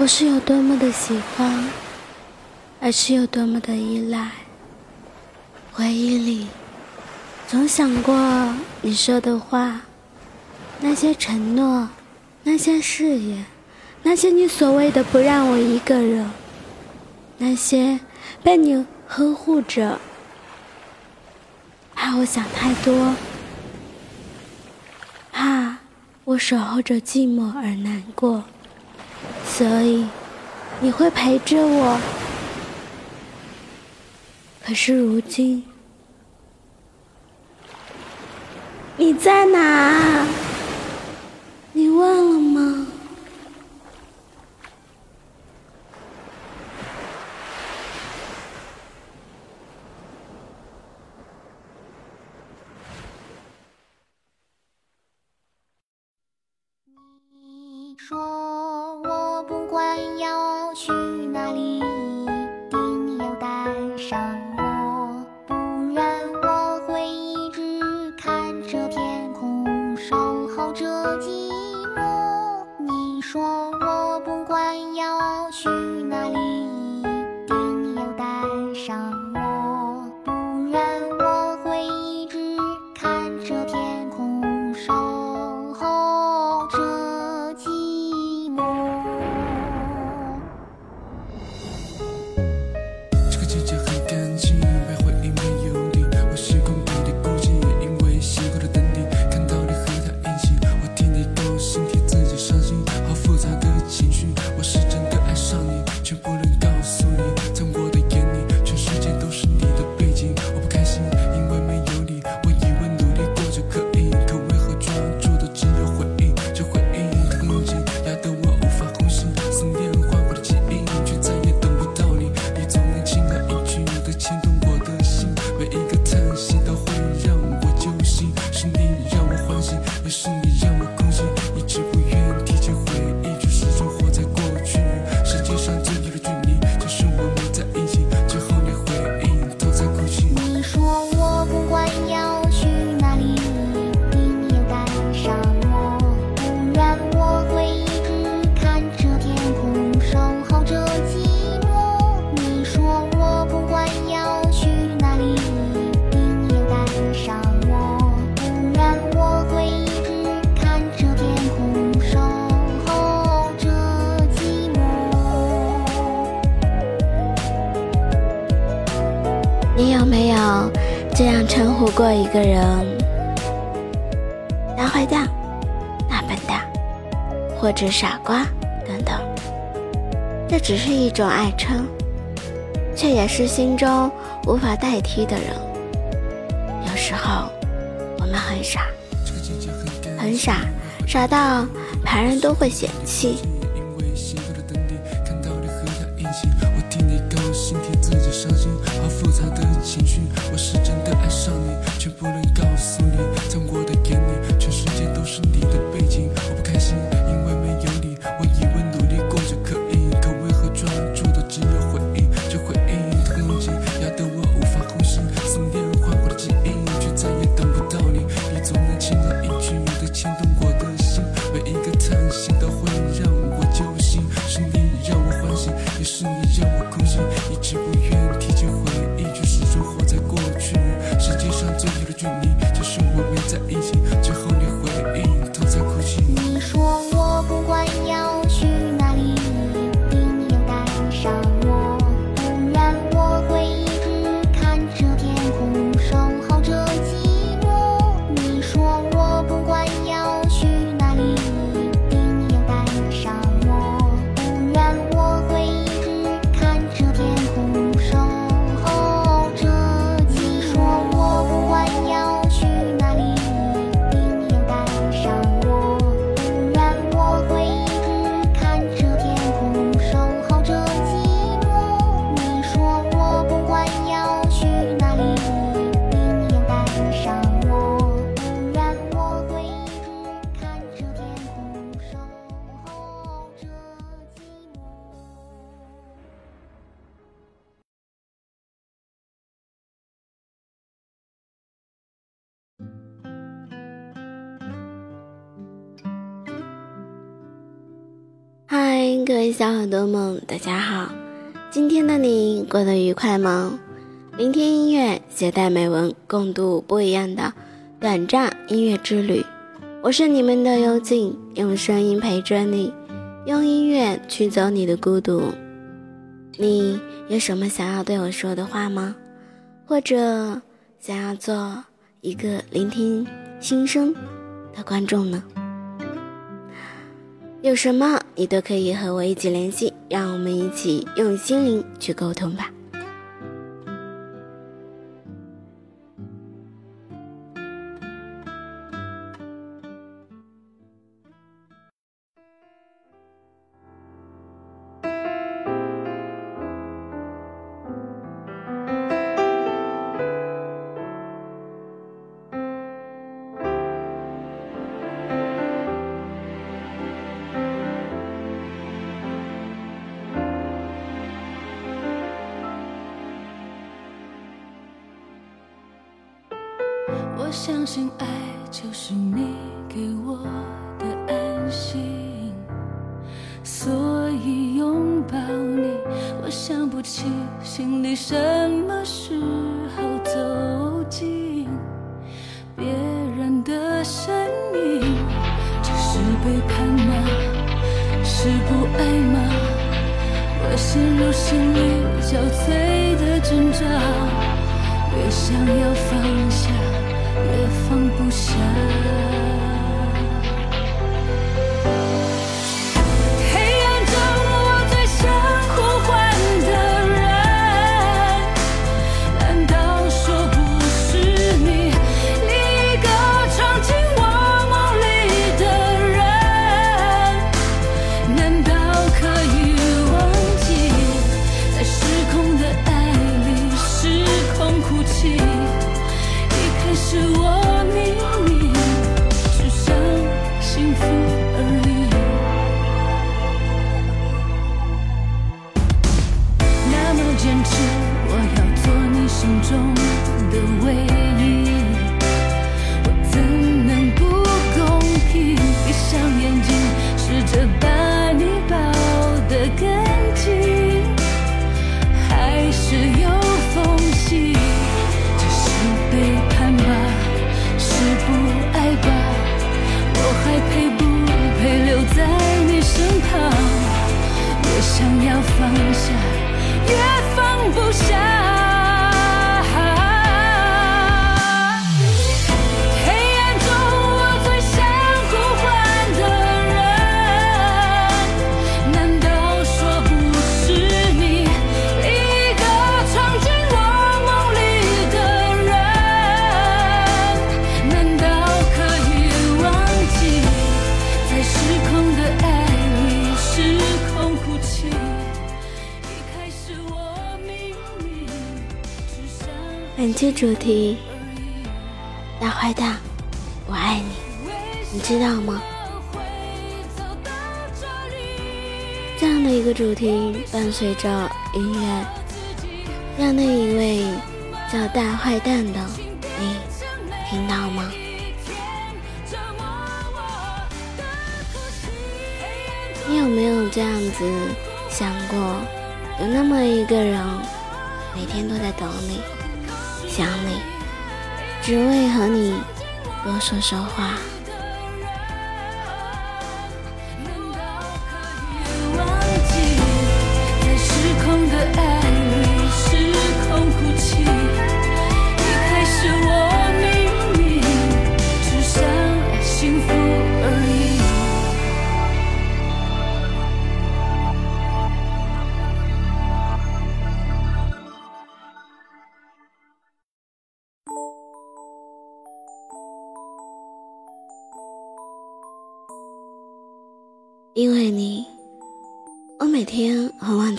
不是有多么的喜欢，而是有多么的依赖。回忆里，总想过你说的话，那些承诺，那些誓言，那些你所谓的不让我一个人，那些被你呵护着，怕我想太多，怕我守候着寂寞而难过。所以，你会陪着我。可是如今，你在哪？你忘了吗？你说。关腰或者傻瓜等等。这只是一种爱称，却也是心中无法代替的人。有时候，我们很傻，很傻，傻到旁人都会嫌弃。小耳朵们，大家好！今天的你过得愉快吗？聆听音乐，携带美文，共度不一样的短暂音乐之旅。我是你们的幽静，用声音陪着你，用音乐驱走你的孤独。你有什么想要对我说的话吗？或者想要做一个聆听心声的观众呢？有什么你都可以和我一起联系，让我们一起用心灵去沟通吧。我相信爱就是你给我的安心，所以拥抱你。我想不起心里什么时候走进别人的声音，这是背叛吗？是不爱吗？我陷入心力交瘁的挣扎，越想要放下。却放不下。是我。主题：大坏蛋，我爱你，你知道吗？这样的一个主题伴随着音乐，让那一位叫大坏蛋的你听到吗？你有没有这样子想过，有那么一个人，每天都在等你？想你，只为和你多说说话。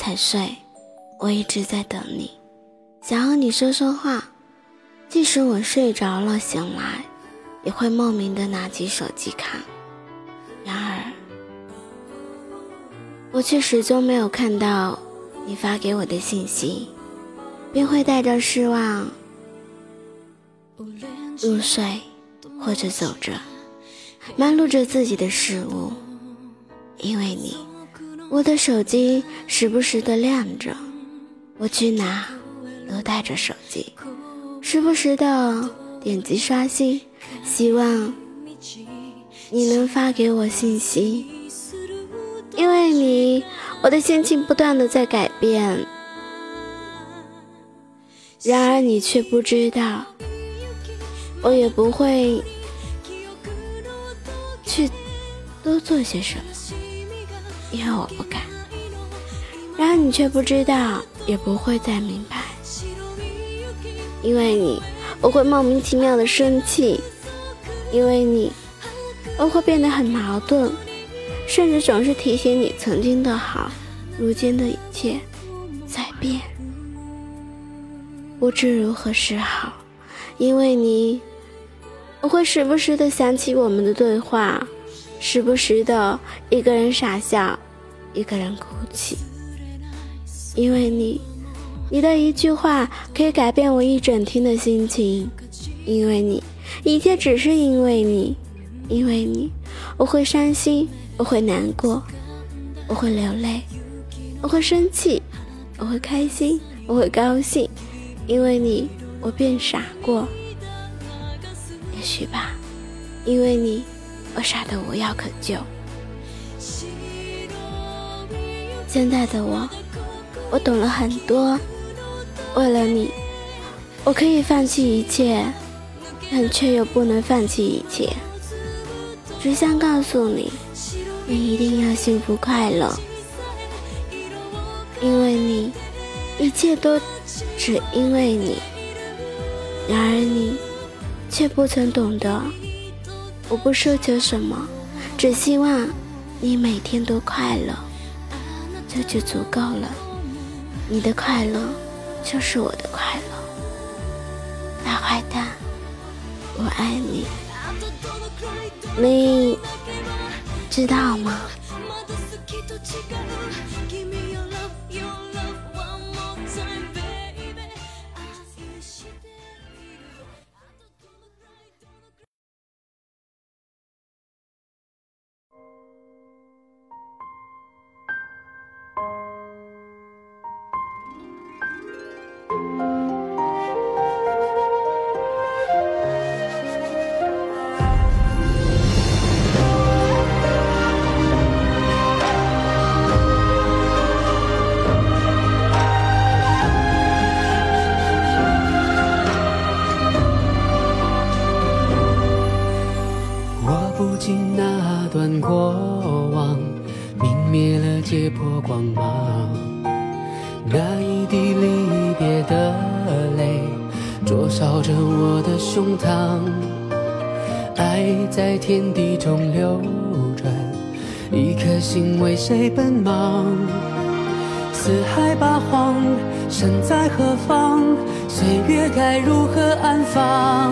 才睡，我一直在等你，想和你说说话。即使我睡着了，醒来也会莫名的拿起手机看。然而，我却始终没有看到你发给我的信息，便会带着失望入睡，或者走着，忙碌着自己的事物。因为你，我的手机时不时的亮着，我去哪都带着手机，时不时的点击刷新，希望你能发给我信息。因为你，我的心情不断的在改变，然而你却不知道，我也不会去多做些什么。因为我不敢，然而你却不知道，也不会再明白。因为你，我会莫名其妙的生气；因为你，我会变得很矛盾，甚至总是提醒你曾经的好，如今的一切在变，不知如何是好。因为你，我会时不时的想起我们的对话。时不时的一个人傻笑，一个人哭泣，因为你，你的一句话可以改变我一整天的心情，因为你，一切只是因为你，因为你，我会伤心，我会难过，我会流泪，我会生气，我会开心，我会高兴，因为你，我变傻过，也许吧，因为你。我傻得无药可救。现在的我，我懂了很多。为了你，我可以放弃一切，但却又不能放弃一切。只想告诉你，你一定要幸福快乐。因为你，一切都只因为你。然而你，却不曾懂得。我不奢求什么，只希望你每天都快乐，这就足够了。你的快乐就是我的快乐，大坏蛋，我爱你，你知道吗？天地中流转，一颗心为谁奔忙？四海八荒，身在何方？岁月该如何安放？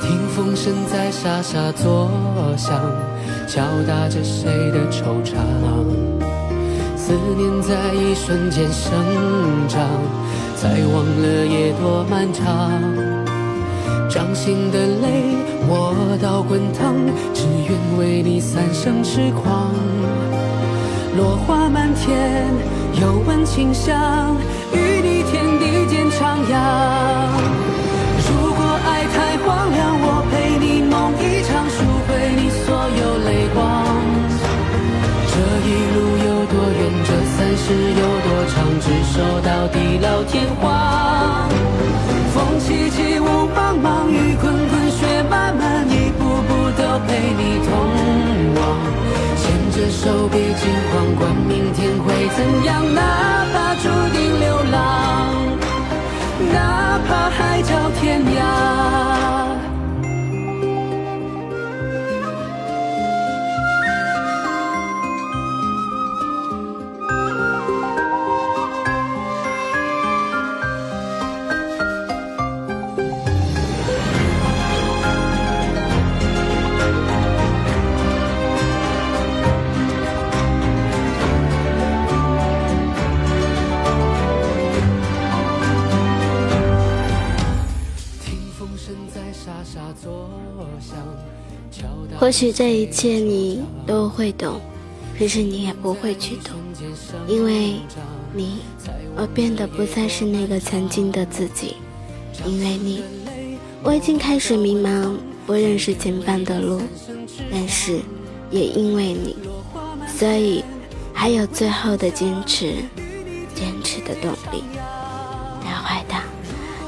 听风声在沙沙作响，敲打着谁的惆怅？思念在一瞬间生长，才忘了夜多漫长。掌心的泪，我倒滚烫，只愿为你三生痴狂。落花满天，又闻清香，与你天地间徜徉。如果爱太荒凉，我陪你梦一场，赎回你所有泪光。这一路有多远？这三世有多长？执手到地老天荒。风凄凄，雾茫茫，雨滚滚，雪漫漫，一步步都陪你同往。牵着手，别惊慌，管明天会怎样？哪怕注定流浪，哪怕海角天涯。或许这一切你都会懂，可是你也不会去懂，因为你，我变得不再是那个曾经的自己。因为你，我已经开始迷茫，不认识前方的路。但是，也因为你，所以还有最后的坚持，坚持的动力。大坏蛋，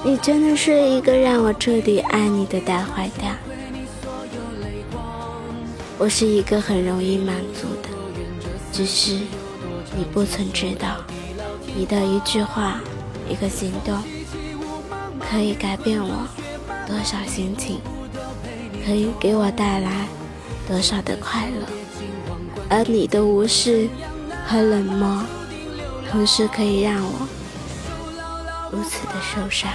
你真的是一个让我彻底爱你的大坏蛋。我是一个很容易满足的，只是你不曾知道，你的一句话，一个行动，可以改变我多少心情，可以给我带来多少的快乐，而你的无视和冷漠，同时可以让我如此的受伤。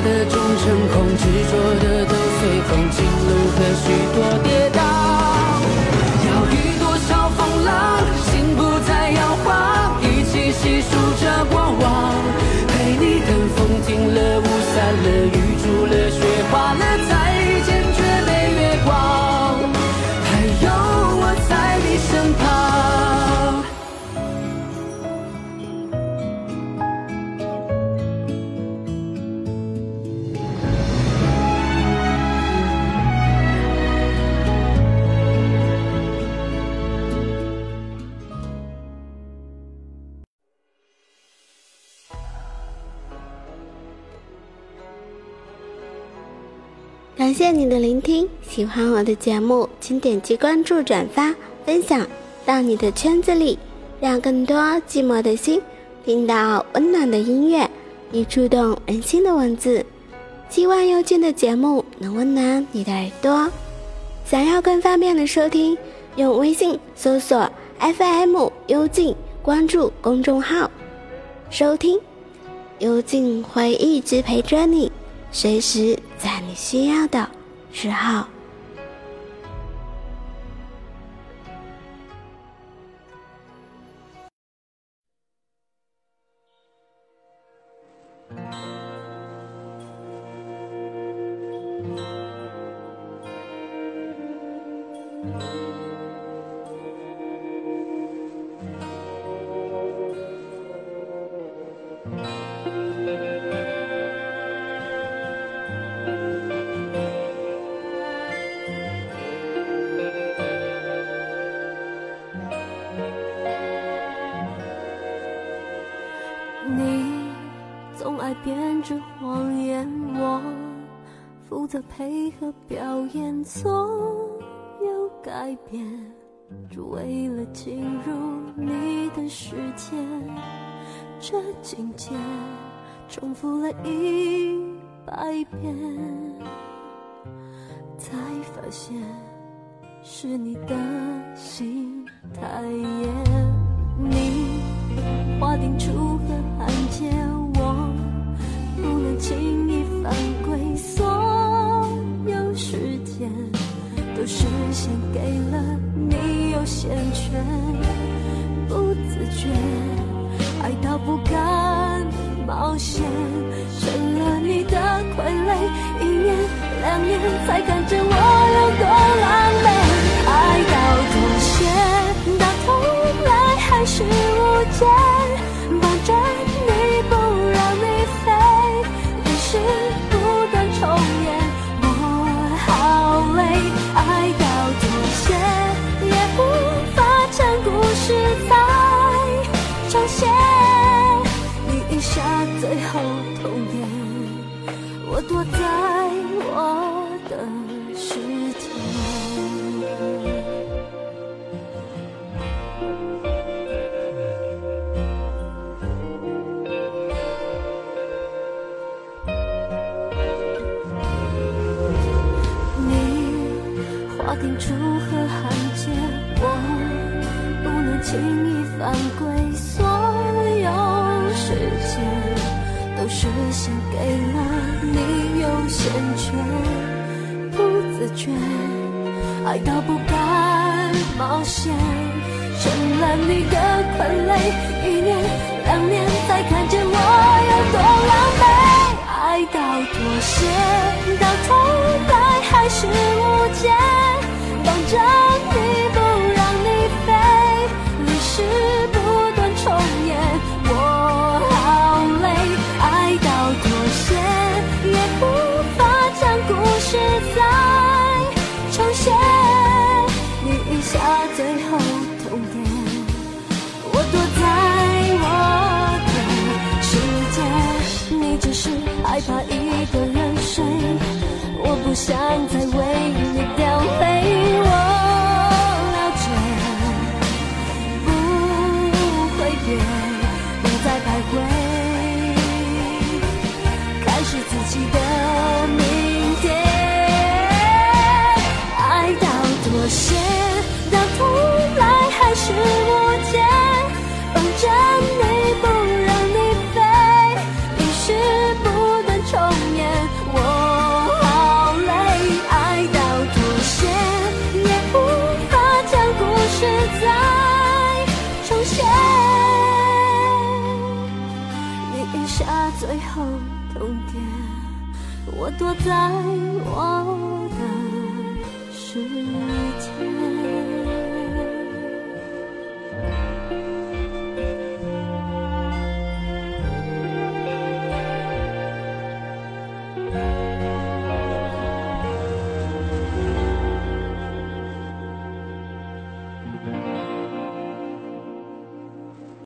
的终成空，执着的都随风，情路和许多跌宕。要遇多少风浪，心不再摇晃，一起细数着喜欢我的节目，请点击关注、转发、分享到你的圈子里，让更多寂寞的心听到温暖的音乐与触动人心的文字。希望幽静的节目能温暖你的耳朵。想要更方便的收听，用微信搜索 FM 幽静，关注公众号收听。幽静会一直陪着你。随时在你需要的时候。编织谎言，我负责配合表演，总有改变，只为了进入你的世界。这情节重复了一百遍，才发现是你的心太野。你划定楚河汉界，我。不能轻是献给了你优先权。不自觉爱到不敢冒险，成了你的傀儡。一年两年才看见我有多狼狈，爱到妥协，到头来还是无解，轻易犯规所有时间都是先给了你优先权不自觉爱到不敢冒险。成了你的傀儡一年两年才看见我有多狼狈爱到妥协到头来还是无解。放着怕一个人睡，我不想再为你掉泪。我。痛点，我躲在我的世界。